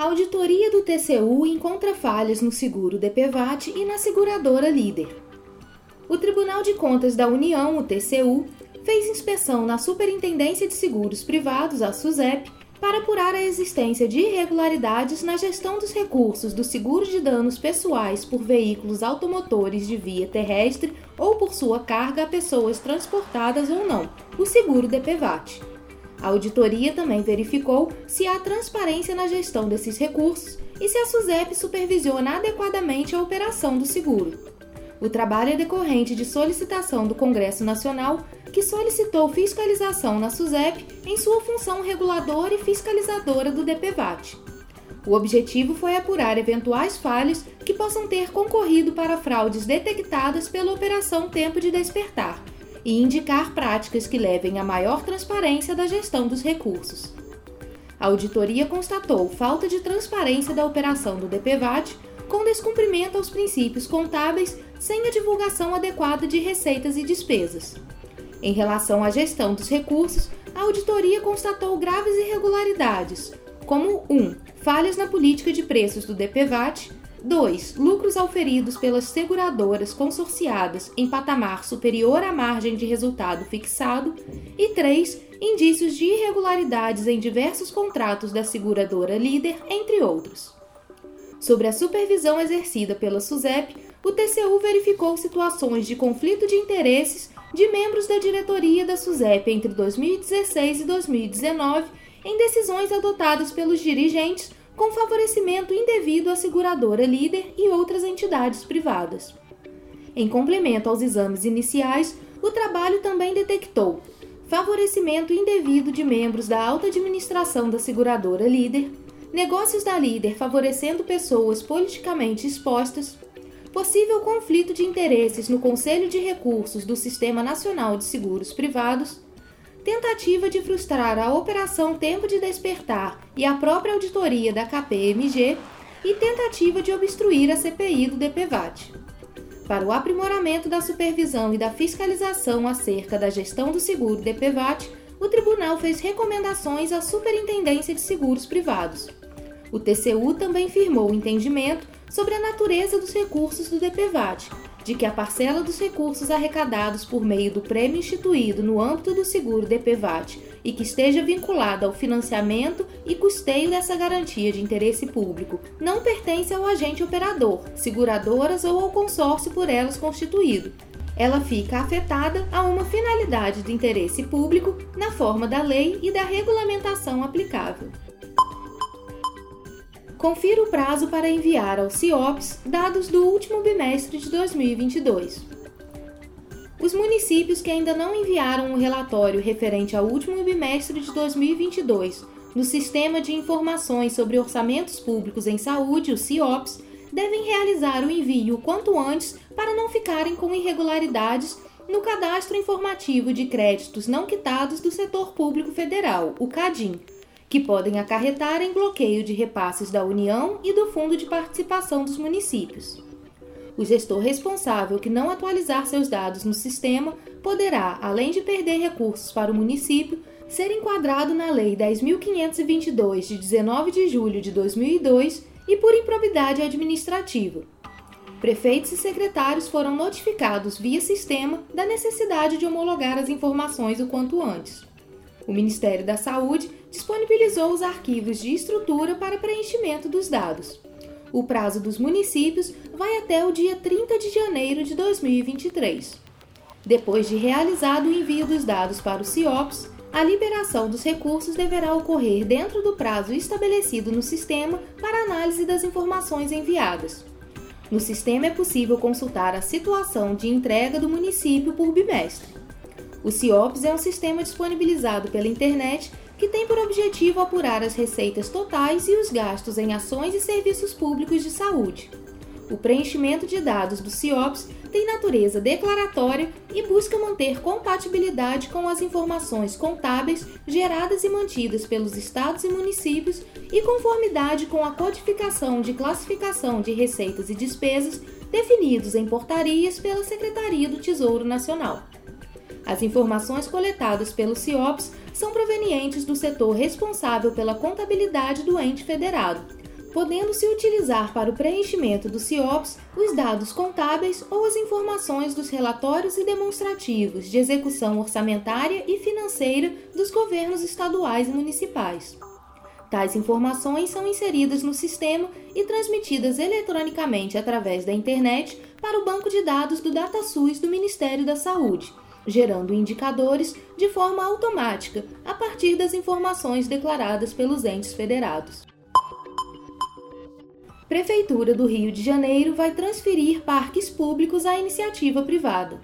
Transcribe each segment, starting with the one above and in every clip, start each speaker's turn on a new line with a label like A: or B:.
A: A auditoria do TCU encontra falhas no seguro DPVAT e na seguradora líder. O Tribunal de Contas da União, o TCU, fez inspeção na Superintendência de Seguros Privados, a SUSEP, para apurar a existência de irregularidades na gestão dos recursos do seguro de danos pessoais por veículos automotores de via terrestre ou por sua carga a pessoas transportadas ou não, o seguro DPVAT. A auditoria também verificou se há transparência na gestão desses recursos e se a SUSEP supervisiona adequadamente a operação do seguro. O trabalho é decorrente de solicitação do Congresso Nacional, que solicitou fiscalização na SUSEP em sua função reguladora e fiscalizadora do DPVAT. O objetivo foi apurar eventuais falhas que possam ter concorrido para fraudes detectadas pela Operação Tempo de Despertar e indicar práticas que levem a maior transparência da gestão dos recursos. A auditoria constatou falta de transparência da operação do DPVAT, com descumprimento aos princípios contábeis sem a divulgação adequada de receitas e despesas. Em relação à gestão dos recursos, a auditoria constatou graves irregularidades, como 1. Um, falhas na política de preços do DPVAT, 2. Lucros auferidos pelas seguradoras consorciadas em patamar superior à margem de resultado fixado. E 3. Indícios de irregularidades em diversos contratos da seguradora líder, entre outros. Sobre a supervisão exercida pela SUSEP, o TCU verificou situações de conflito de interesses de membros da diretoria da SUSEP entre 2016 e 2019 em decisões adotadas pelos dirigentes com favorecimento indevido à seguradora líder e outras entidades privadas. Em complemento aos exames iniciais, o trabalho também detectou favorecimento indevido de membros da alta administração da seguradora líder, negócios da líder favorecendo pessoas politicamente expostas, possível conflito de interesses no Conselho de Recursos do Sistema Nacional de Seguros Privados tentativa de frustrar a Operação Tempo de Despertar e a própria auditoria da KPMG e tentativa de obstruir a CPI do DPVAT. Para o aprimoramento da supervisão e da fiscalização acerca da gestão do seguro DPVAT, o tribunal fez recomendações à Superintendência de Seguros Privados. O TCU também firmou o entendimento sobre a natureza dos recursos do DPVAT de que a parcela dos recursos arrecadados por meio do prêmio instituído no âmbito do seguro DPVAT e que esteja vinculada ao financiamento e custeio dessa garantia de interesse público não pertence ao agente operador, seguradoras ou ao consórcio por elas constituído. Ela fica afetada a uma finalidade de interesse público na forma da lei e da regulamentação aplicável. Confira o prazo para enviar ao CIOPS dados do último bimestre de 2022. Os municípios que ainda não enviaram o relatório referente ao último bimestre de 2022 no Sistema de Informações sobre Orçamentos Públicos em Saúde, o CIOPS, devem realizar o envio quanto antes para não ficarem com irregularidades no Cadastro Informativo de Créditos Não Quitados do Setor Público Federal, o CADIM que podem acarretar em bloqueio de repasses da União e do Fundo de Participação dos Municípios. O gestor responsável que não atualizar seus dados no sistema poderá, além de perder recursos para o município, ser enquadrado na Lei 10.522 de 19 de julho de 2002 e por improbidade administrativa. Prefeitos e secretários foram notificados via sistema da necessidade de homologar as informações o quanto antes. O Ministério da Saúde disponibilizou os arquivos de estrutura para preenchimento dos dados. O prazo dos municípios vai até o dia 30 de janeiro de 2023. Depois de realizado o envio dos dados para o CIOPS, a liberação dos recursos deverá ocorrer dentro do prazo estabelecido no sistema para análise das informações enviadas. No sistema é possível consultar a situação de entrega do município por bimestre. O CIOPS é um sistema disponibilizado pela internet que tem por objetivo apurar as receitas totais e os gastos em ações e serviços públicos de saúde. O preenchimento de dados do CIOPS tem natureza declaratória e busca manter compatibilidade com as informações contábeis geradas e mantidas pelos estados e municípios e conformidade com a codificação de classificação de receitas e despesas definidos em portarias pela Secretaria do Tesouro Nacional. As informações coletadas pelo CIOPS são provenientes do setor responsável pela contabilidade do ente federado podendo-se utilizar para o preenchimento do CIOPS os dados contábeis ou as informações dos relatórios e demonstrativos de execução orçamentária e financeira dos governos estaduais e municipais. Tais informações são inseridas no sistema e transmitidas eletronicamente através da internet para o banco de dados do DataSUS do Ministério da Saúde, gerando indicadores de forma automática a partir das informações declaradas pelos entes federados. Prefeitura do Rio de Janeiro vai transferir parques públicos à iniciativa privada.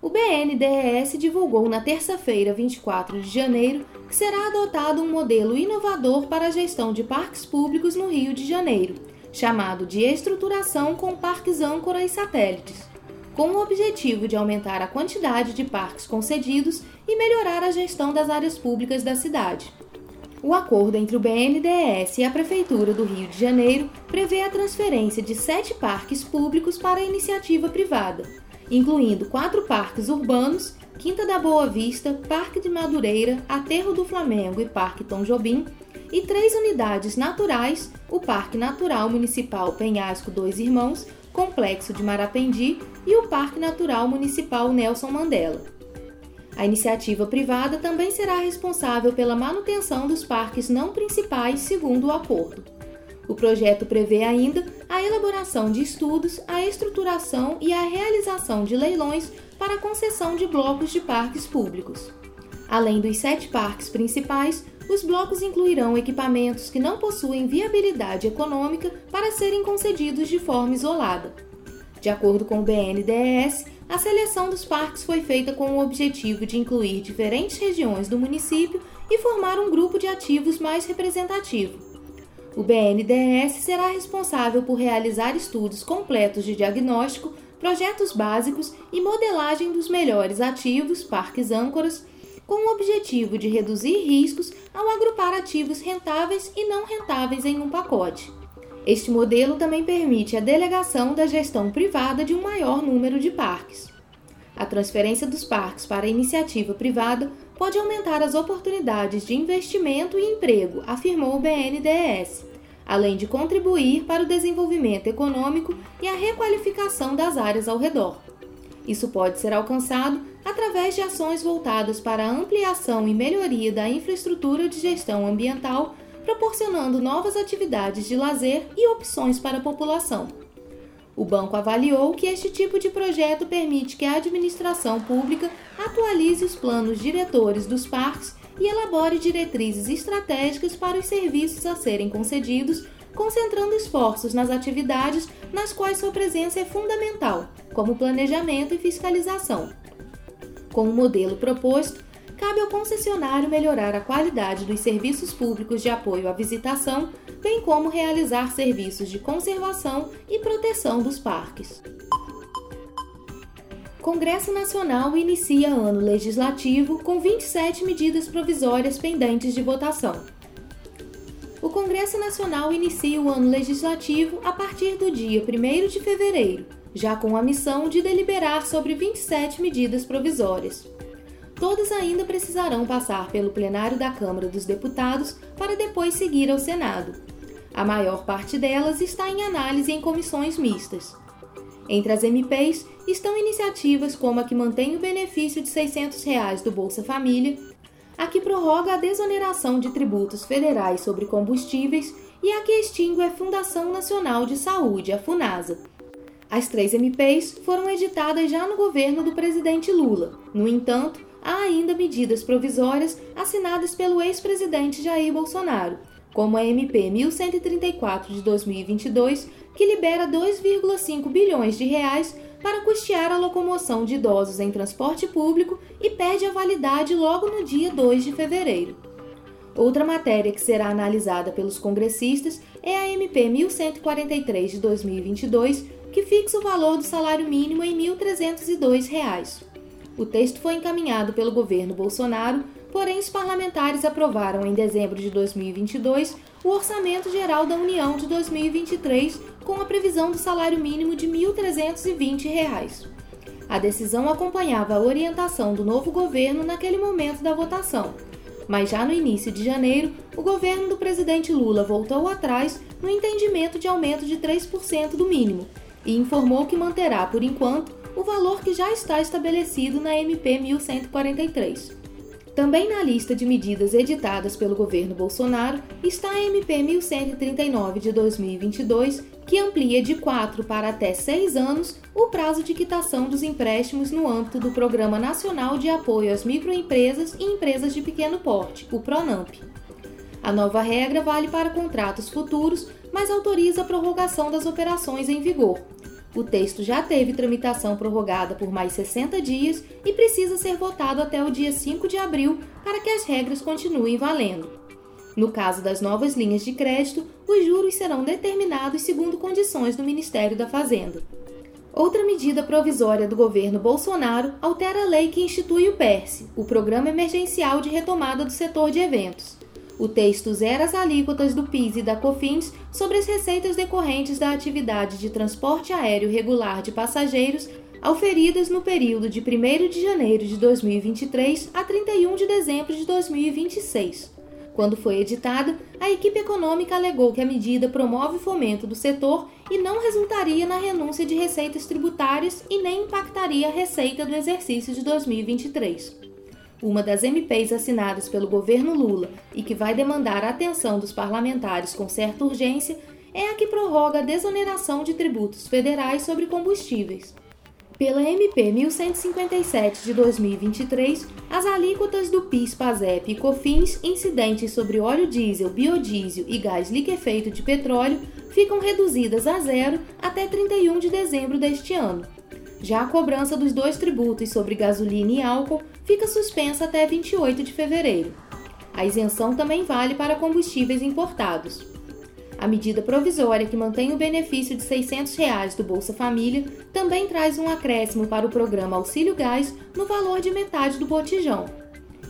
A: O BNDES divulgou na terça-feira, 24 de janeiro, que será adotado um modelo inovador para a gestão de parques públicos no Rio de Janeiro, chamado de estruturação com parques âncora e satélites, com o objetivo de aumentar a quantidade de parques concedidos e melhorar a gestão das áreas públicas da cidade. O acordo entre o BNDES e a Prefeitura do Rio de Janeiro prevê a transferência de sete parques públicos para a iniciativa privada, incluindo quatro parques urbanos, Quinta da Boa Vista, Parque de Madureira, Aterro do Flamengo e Parque Tom Jobim, e três unidades naturais, o Parque Natural Municipal Penhasco Dois Irmãos, Complexo de Marapendi e o Parque Natural Municipal Nelson Mandela. A iniciativa privada também será responsável pela manutenção dos parques não principais, segundo o acordo. O projeto prevê ainda a elaboração de estudos, a estruturação e a realização de leilões para a concessão de blocos de parques públicos. Além dos sete parques principais, os blocos incluirão equipamentos que não possuem viabilidade econômica para serem concedidos de forma isolada. De acordo com o BNDES, a seleção dos parques foi feita com o objetivo de incluir diferentes regiões do município e formar um grupo de ativos mais representativo. O BNDES será responsável por realizar estudos completos de diagnóstico, projetos básicos e modelagem dos melhores ativos, parques âncoras, com o objetivo de reduzir riscos ao agrupar ativos rentáveis e não rentáveis em um pacote. Este modelo também permite a delegação da gestão privada de um maior número de parques. A transferência dos parques para a iniciativa privada pode aumentar as oportunidades de investimento e emprego, afirmou o BNDES, além de contribuir para o desenvolvimento econômico e a requalificação das áreas ao redor. Isso pode ser alcançado através de ações voltadas para a ampliação e melhoria da infraestrutura de gestão ambiental proporcionando novas atividades de lazer e opções para a população. O banco avaliou que este tipo de projeto permite que a administração pública atualize os planos diretores dos parques e elabore diretrizes estratégicas para os serviços a serem concedidos, concentrando esforços nas atividades nas quais sua presença é fundamental, como planejamento e fiscalização. Com o modelo proposto, cabe ao concessionário melhorar a qualidade dos serviços públicos de apoio à visitação, bem como realizar serviços de conservação e proteção dos parques. Congresso Nacional inicia ano legislativo com 27 medidas provisórias pendentes de votação. O Congresso Nacional inicia o ano legislativo a partir do dia 1 de fevereiro, já com a missão de deliberar sobre 27 medidas provisórias todas ainda precisarão passar pelo plenário da Câmara dos Deputados para depois seguir ao Senado. A maior parte delas está em análise em comissões mistas. Entre as MPs estão iniciativas como a que mantém o benefício de 600 reais do Bolsa Família, a que prorroga a desoneração de tributos federais sobre combustíveis e a que extingue a Fundação Nacional de Saúde, a FUNASA. As três MPs foram editadas já no governo do presidente Lula. No entanto, há ainda medidas provisórias assinadas pelo ex-presidente Jair Bolsonaro, como a MP 1134 de 2022, que libera 2,5 bilhões de reais para custear a locomoção de idosos em transporte público e perde a validade logo no dia 2 de fevereiro. Outra matéria que será analisada pelos congressistas é a MP 1143 de 2022, que fixa o valor do salário mínimo em R$ 1.302. O texto foi encaminhado pelo governo Bolsonaro, porém os parlamentares aprovaram em dezembro de 2022 o Orçamento Geral da União de 2023 com a previsão do salário mínimo de R$ 1.320. A decisão acompanhava a orientação do novo governo naquele momento da votação. Mas já no início de janeiro, o governo do presidente Lula voltou atrás no entendimento de aumento de 3% do mínimo e informou que manterá, por enquanto, o valor que já está estabelecido na MP 1143. Também na lista de medidas editadas pelo governo Bolsonaro está a MP 1139 de 2022, que amplia de 4 para até 6 anos o prazo de quitação dos empréstimos no âmbito do Programa Nacional de Apoio às Microempresas e Empresas de Pequeno Porte, o PRONAMP. A nova regra vale para contratos futuros, mas autoriza a prorrogação das operações em vigor, o texto já teve tramitação prorrogada por mais 60 dias e precisa ser votado até o dia 5 de abril para que as regras continuem valendo. No caso das novas linhas de crédito, os juros serão determinados segundo condições do Ministério da Fazenda. Outra medida provisória do governo Bolsonaro altera a lei que institui o PERSE, o Programa Emergencial de Retomada do Setor de Eventos. O texto zera as alíquotas do PIS e da COFINS sobre as receitas decorrentes da atividade de transporte aéreo regular de passageiros auferidas no período de 1 de janeiro de 2023 a 31 de dezembro de 2026. Quando foi editada, a equipe econômica alegou que a medida promove o fomento do setor e não resultaria na renúncia de receitas tributárias e nem impactaria a receita do exercício de 2023 uma das MPs assinadas pelo governo Lula e que vai demandar a atenção dos parlamentares com certa urgência, é a que prorroga a desoneração de tributos federais sobre combustíveis. Pela MP 1157 de 2023, as alíquotas do PIS, PASEP e COFINS incidentes sobre óleo diesel, biodiesel e gás liquefeito de petróleo ficam reduzidas a zero até 31 de dezembro deste ano. Já a cobrança dos dois tributos sobre gasolina e álcool fica suspensa até 28 de fevereiro. A isenção também vale para combustíveis importados. A medida provisória que mantém o benefício de 600 reais do Bolsa Família também traz um acréscimo para o programa Auxílio Gás no valor de metade do botijão.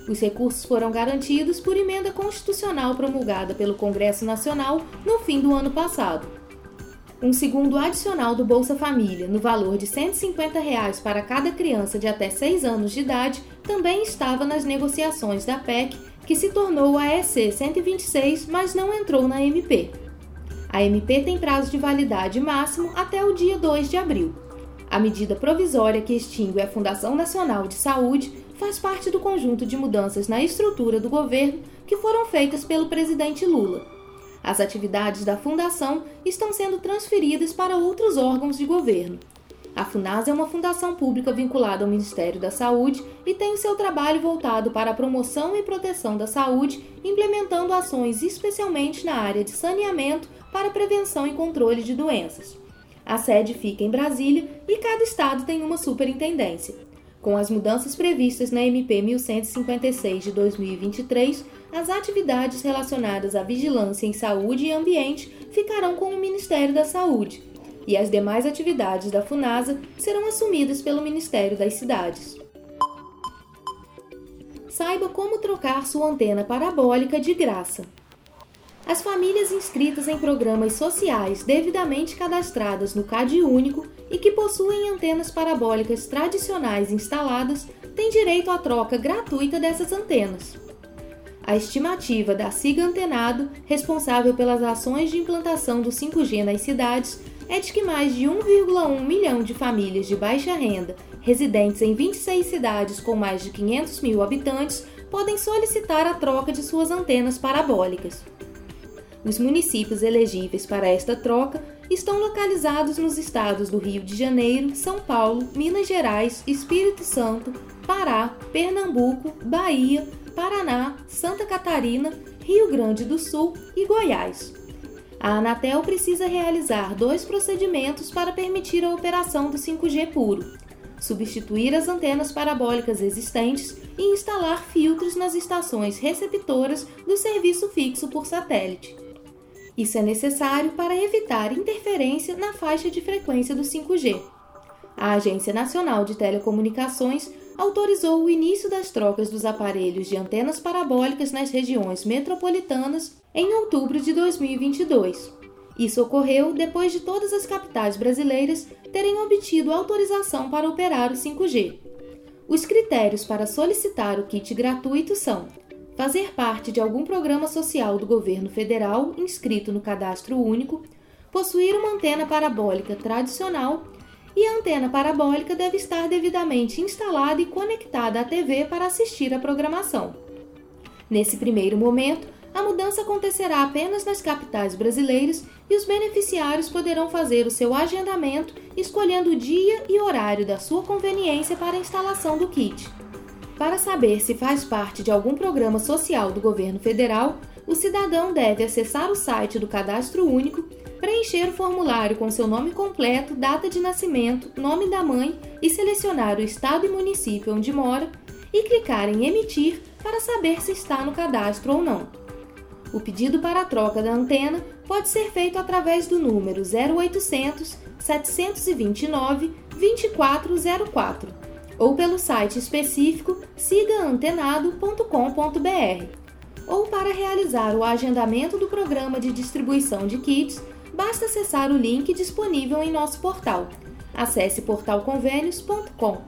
A: Os recursos foram garantidos por emenda constitucional promulgada pelo Congresso Nacional no fim do ano passado um segundo adicional do Bolsa Família, no valor de 150 reais para cada criança de até 6 anos de idade, também estava nas negociações da PEC, que se tornou a EC 126, mas não entrou na MP. A MP tem prazo de validade máximo até o dia 2 de abril. A medida provisória que extingue a Fundação Nacional de Saúde faz parte do conjunto de mudanças na estrutura do governo que foram feitas pelo presidente Lula as atividades da Fundação estão sendo transferidas para outros órgãos de governo. A FUNAS é uma fundação pública vinculada ao Ministério da Saúde e tem o seu trabalho voltado para a promoção e proteção da saúde, implementando ações especialmente na área de saneamento para prevenção e controle de doenças. A sede fica em Brasília e cada estado tem uma superintendência. Com as mudanças previstas na MP 1156 de 2023, as atividades relacionadas à vigilância em saúde e ambiente ficarão com o Ministério da Saúde, e as demais atividades da FUNASA serão assumidas pelo Ministério das Cidades. Saiba como trocar sua antena parabólica de graça. As famílias inscritas em programas sociais devidamente cadastradas no CAD Único e que possuem antenas parabólicas tradicionais instaladas têm direito à troca gratuita dessas antenas. A estimativa da SIGA Antenado, responsável pelas ações de implantação do 5G nas cidades, é de que mais de 1,1 milhão de famílias de baixa renda, residentes em 26 cidades com mais de 500 mil habitantes, podem solicitar a troca de suas antenas parabólicas. Os municípios elegíveis para esta troca estão localizados nos estados do Rio de Janeiro, São Paulo, Minas Gerais, Espírito Santo, Pará, Pernambuco, Bahia, Paraná, Santa Catarina, Rio Grande do Sul e Goiás. A Anatel precisa realizar dois procedimentos para permitir a operação do 5G puro. substituir as antenas parabólicas existentes e instalar filtros nas estações receptoras do serviço fixo por satélite. Isso é necessário para evitar interferência na faixa de frequência do 5G. A Agência Nacional de Telecomunicações autorizou o início das trocas dos aparelhos de antenas parabólicas nas regiões metropolitanas em outubro de 2022. Isso ocorreu depois de todas as capitais brasileiras terem obtido autorização para operar o 5G. Os critérios para solicitar o kit gratuito são fazer parte de algum programa social do governo federal inscrito no cadastro único, possuir uma antena parabólica tradicional e a antena parabólica deve estar devidamente instalada e conectada à TV para assistir à programação. Nesse primeiro momento, a mudança acontecerá apenas nas capitais brasileiras e os beneficiários poderão fazer o seu agendamento escolhendo o dia e horário da sua conveniência para a instalação do kit. Para saber se faz parte de algum programa social do governo federal, o cidadão deve acessar o site do Cadastro Único preencher o formulário com seu nome completo, data de nascimento, nome da mãe e selecionar o estado e município onde mora e clicar em emitir para saber se está no cadastro ou não. O pedido para a troca da antena pode ser feito através do número 0800 729 2404 ou pelo site específico sigaantenado.com.br ou para realizar o agendamento do programa de distribuição de kits basta acessar o link disponível em nosso portal. Acesse portalconvênios.com.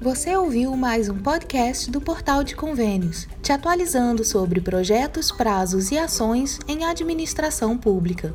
B: Você ouviu mais um podcast do Portal de Convênios, te atualizando sobre projetos, prazos e ações em administração pública.